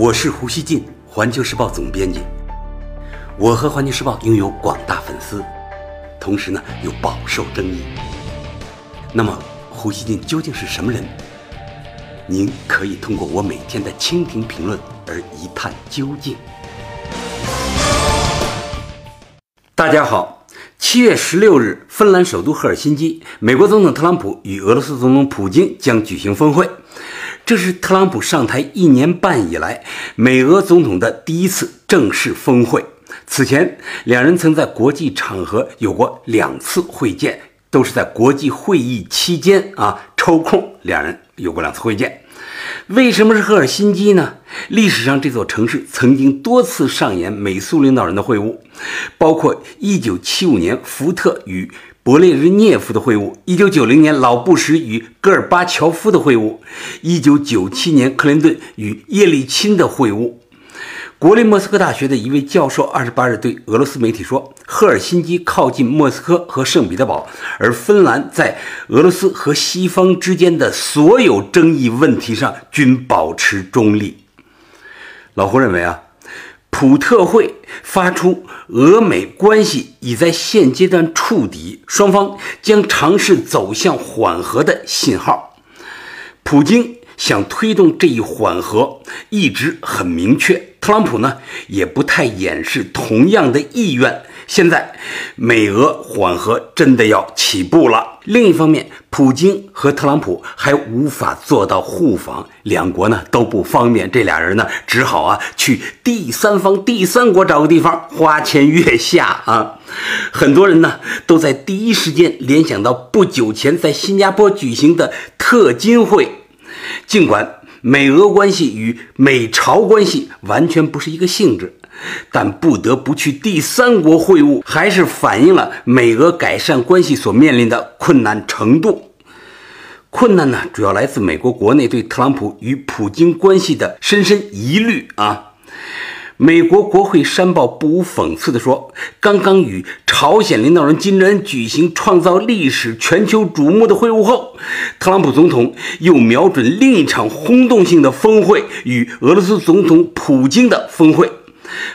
我是胡锡进，环球时报总编辑。我和环球时报拥有广大粉丝，同时呢又饱受争议。那么，胡锡进究竟是什么人？您可以通过我每天的蜻蜓评论而一探究竟。大家好，七月十六日，芬兰首都赫尔辛基，美国总统特朗普与俄罗斯总统普京将举行峰会。这是特朗普上台一年半以来，美俄总统的第一次正式峰会。此前，两人曾在国际场合有过两次会见，都是在国际会议期间啊抽空，两人有过两次会见。为什么是赫尔辛基呢？历史上这座城市曾经多次上演美苏领导人的会晤，包括1975年福特与。勃列日涅夫的会晤，一九九零年老布什与戈尔巴乔夫的会晤，一九九七年克林顿与叶利钦的会晤。国立莫斯科大学的一位教授二十八日对俄罗斯媒体说：“赫尔辛基靠近莫斯科和圣彼得堡，而芬兰在俄罗斯和西方之间的所有争议问题上均保持中立。”老胡认为啊。普特会发出俄美关系已在现阶段触底，双方将尝试走向缓和的信号。普京想推动这一缓和，一直很明确。特朗普呢，也不太掩饰同样的意愿。现在，美俄缓和真的要起步了。另一方面，普京和特朗普还无法做到互访，两国呢都不方便。这俩人呢，只好啊去第三方、第三国找个地方花前月下啊。很多人呢都在第一时间联想到不久前在新加坡举行的特金会，尽管美俄关系与美朝关系完全不是一个性质。但不得不去第三国会晤，还是反映了美俄改善关系所面临的困难程度。困难呢，主要来自美国国内对特朗普与普京关系的深深疑虑啊。美国国会山报不无讽刺地说：“刚刚与朝鲜领导人金正恩举行创造历史、全球瞩目的会晤后，特朗普总统又瞄准另一场轰动性的峰会——与俄罗斯总统普京的峰会。”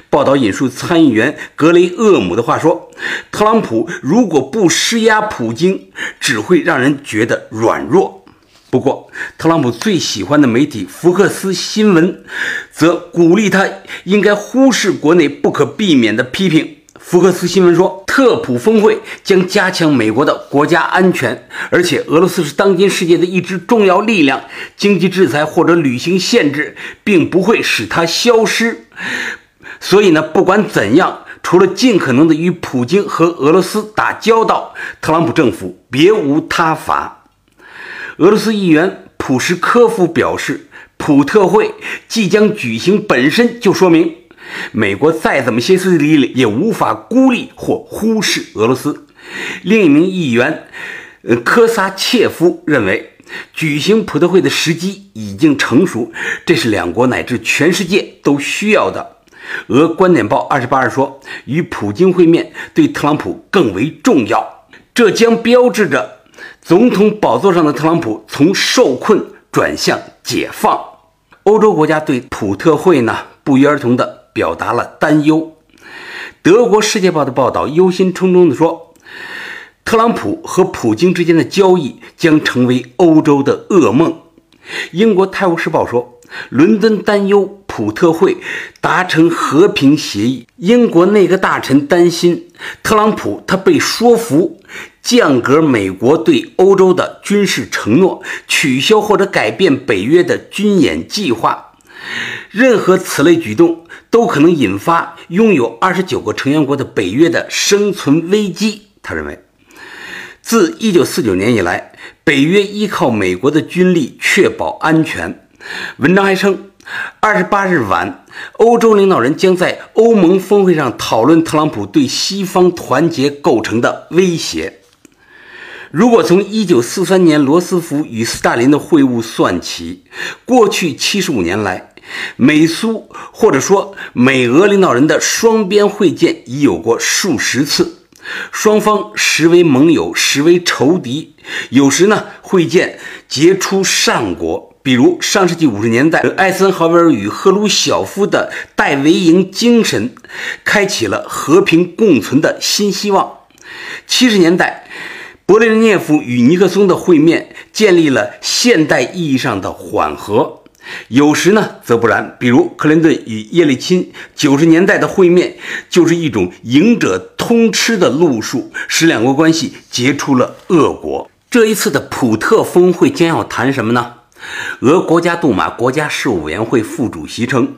报道引述参议员格雷厄姆的话说：“特朗普如果不施压普京，只会让人觉得软弱。”不过，特朗普最喜欢的媒体福克斯新闻则鼓励他应该忽视国内不可避免的批评。福克斯新闻说：“特普峰会将加强美国的国家安全，而且俄罗斯是当今世界的一支重要力量，经济制裁或者旅行限制并不会使它消失。”所以呢，不管怎样，除了尽可能的与普京和俄罗斯打交道，特朗普政府别无他法。俄罗斯议员普什科夫表示，普特会即将举行本身就说明，美国再怎么歇斯底里，也无法孤立或忽视俄罗斯。另一名议员，呃，科萨切夫认为，举行普特会的时机已经成熟，这是两国乃至全世界都需要的。俄观点报二十八日说，与普京会面对特朗普更为重要，这将标志着总统宝座上的特朗普从受困转向解放。欧洲国家对普特会呢不约而同地表达了担忧。德国《世界报》的报道忧心忡忡地说，特朗普和普京之间的交易将成为欧洲的噩梦。英国《泰晤士报》说，伦敦担忧。普特会达成和平协议，英国内阁大臣担心特朗普他被说服降格美国对欧洲的军事承诺，取消或者改变北约的军演计划。任何此类举动都可能引发拥有二十九个成员国的北约的生存危机。他认为，自一九四九年以来，北约依靠美国的军力确保安全。文章还称。二十八日晚，欧洲领导人将在欧盟峰会上讨论特朗普对西方团结构成的威胁。如果从一九四三年罗斯福与斯大林的会晤算起，过去七十五年来，美苏或者说美俄领导人的双边会见已有过数十次，双方时为盟友，时为仇敌，有时呢会见结出善果。比如上世纪五十年代，艾森豪威尔与赫鲁晓夫的戴维营精神，开启了和平共存的新希望。七十年代，勃列日涅夫与尼克松的会面，建立了现代意义上的缓和。有时呢，则不然。比如克林顿与叶利钦九十年代的会面，就是一种赢者通吃的路数，使两国关系结出了恶果。这一次的普特峰会将要谈什么呢？俄国家杜马国家事务委员会副主席称，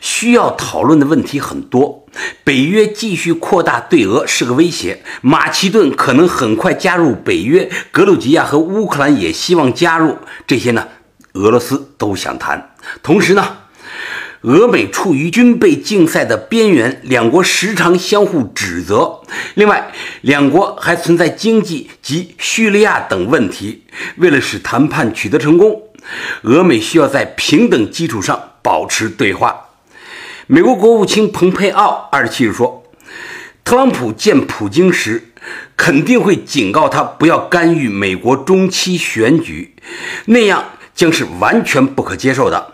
需要讨论的问题很多。北约继续扩大对俄是个威胁，马其顿可能很快加入北约，格鲁吉亚和乌克兰也希望加入。这些呢？俄罗斯都想谈，同时呢，俄美处于军备竞赛的边缘，两国时常相互指责。另外，两国还存在经济及叙利亚等问题。为了使谈判取得成功，俄美需要在平等基础上保持对话。美国国务卿蓬佩奥二十七日说，特朗普见普京时肯定会警告他不要干预美国中期选举，那样。将是完全不可接受的。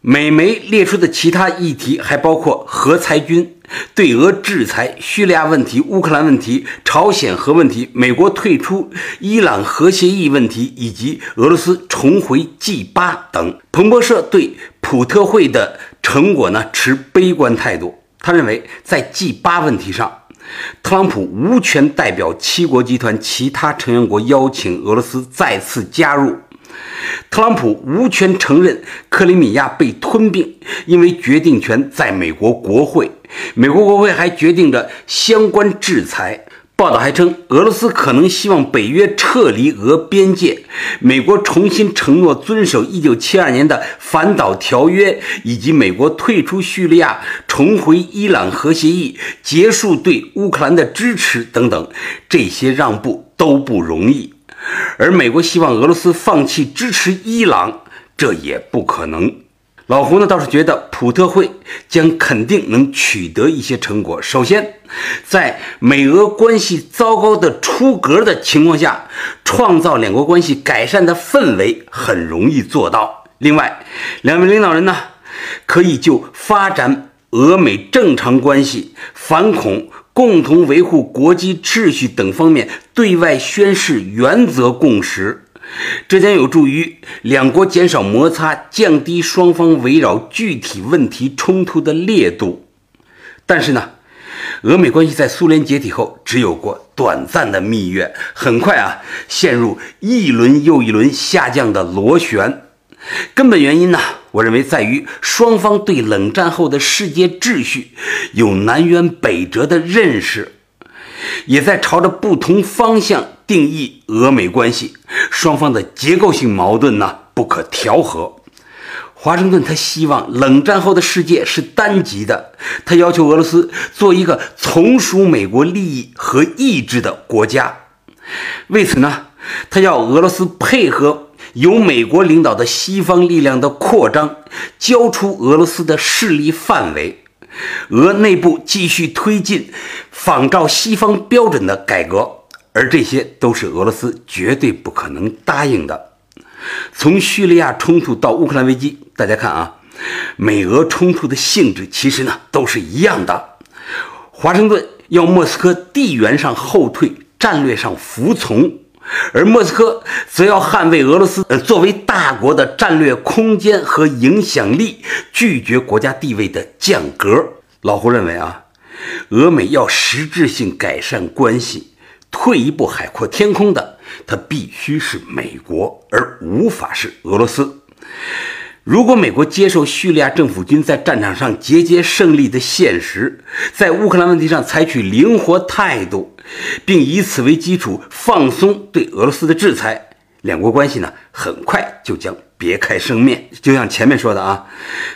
美媒列出的其他议题还包括核裁军、对俄制裁、叙利亚问题、乌克兰问题、朝鲜核问题、美国退出伊朗核协议问题以及俄罗斯重回 G 八等。彭博社对普特会的成果呢持悲观态度。他认为，在 G 八问题上，特朗普无权代表七国集团其他成员国邀请俄罗斯再次加入。特朗普无权承认克里米亚被吞并，因为决定权在美国国会。美国国会还决定着相关制裁。报道还称，俄罗斯可能希望北约撤离俄边界，美国重新承诺遵守1972年的反导条约，以及美国退出叙利亚、重回伊朗核协议、结束对乌克兰的支持等等。这些让步都不容易。而美国希望俄罗斯放弃支持伊朗，这也不可能。老胡呢倒是觉得普特会将肯定能取得一些成果。首先，在美俄关系糟糕的出格的情况下，创造两国关系改善的氛围很容易做到。另外，两位领导人呢可以就发展俄美正常关系、反恐。共同维护国际秩序等方面对外宣示原则共识，这将有助于两国减少摩擦，降低双方围绕具体问题冲突的烈度。但是呢，俄美关系在苏联解体后只有过短暂的蜜月，很快啊陷入一轮又一轮下降的螺旋。根本原因呢？我认为在于双方对冷战后的世界秩序有南辕北辙的认识，也在朝着不同方向定义俄美关系。双方的结构性矛盾呢不可调和。华盛顿他希望冷战后的世界是单极的，他要求俄罗斯做一个从属美国利益和意志的国家。为此呢，他要俄罗斯配合。由美国领导的西方力量的扩张，交出俄罗斯的势力范围，俄内部继续推进仿照西方标准的改革，而这些都是俄罗斯绝对不可能答应的。从叙利亚冲突到乌克兰危机，大家看啊，美俄冲突的性质其实呢都是一样的。华盛顿要莫斯科地缘上后退，战略上服从。而莫斯科则要捍卫俄罗斯呃作为大国的战略空间和影响力，拒绝国家地位的降格。老胡认为啊，俄美要实质性改善关系，退一步海阔天空的，它必须是美国，而无法是俄罗斯。如果美国接受叙利亚政府军在战场上节节胜利的现实，在乌克兰问题上采取灵活态度，并以此为基础放松对俄罗斯的制裁，两国关系呢很快就将别开生面。就像前面说的啊，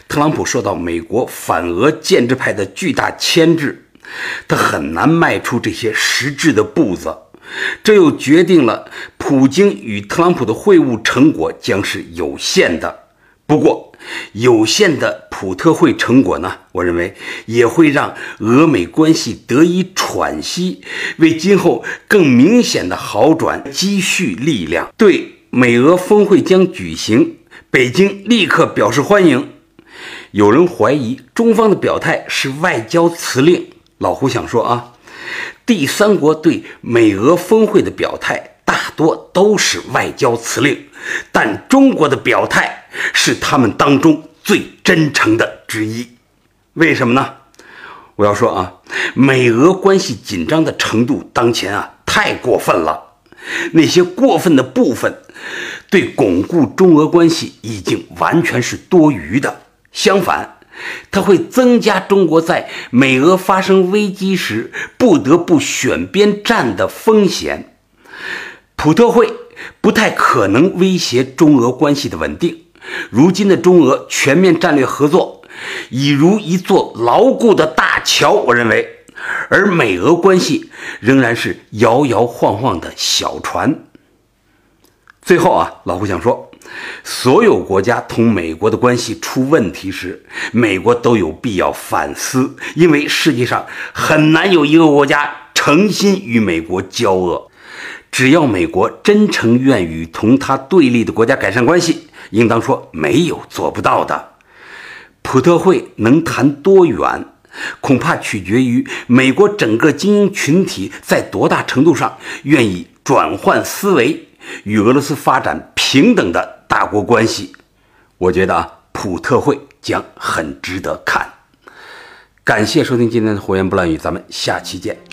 特朗普受到美国反俄建制派的巨大牵制，他很难迈出这些实质的步子，这又决定了普京与特朗普的会晤成果将是有限的。不过，有限的普特会成果呢？我认为也会让俄美关系得以喘息，为今后更明显的好转积蓄力量。对美俄峰会将举行，北京立刻表示欢迎。有人怀疑中方的表态是外交辞令，老胡想说啊，第三国对美俄峰会的表态大多都是外交辞令，但中国的表态是他们当中最真诚的之一。为什么呢？我要说啊，美俄关系紧张的程度当前啊太过分了，那些过分的部分，对巩固中俄关系已经完全是多余的。相反，它会增加中国在美俄发生危机时不得不选边站的风险。普特会不太可能威胁中俄关系的稳定。如今的中俄全面战略合作已如一座牢固的大桥，我认为，而美俄关系仍然是摇摇晃晃的小船。最后啊，老胡想说。所有国家同美国的关系出问题时，美国都有必要反思，因为世界上很难有一个国家诚心与美国交恶。只要美国真诚愿与同他对立的国家改善关系，应当说没有做不到的。普特会能谈多远，恐怕取决于美国整个精英群体在多大程度上愿意转换思维，与俄罗斯发展平等的。大国关系，我觉得啊，普特会将很值得看。感谢收听今天的胡言不乱语，咱们下期见。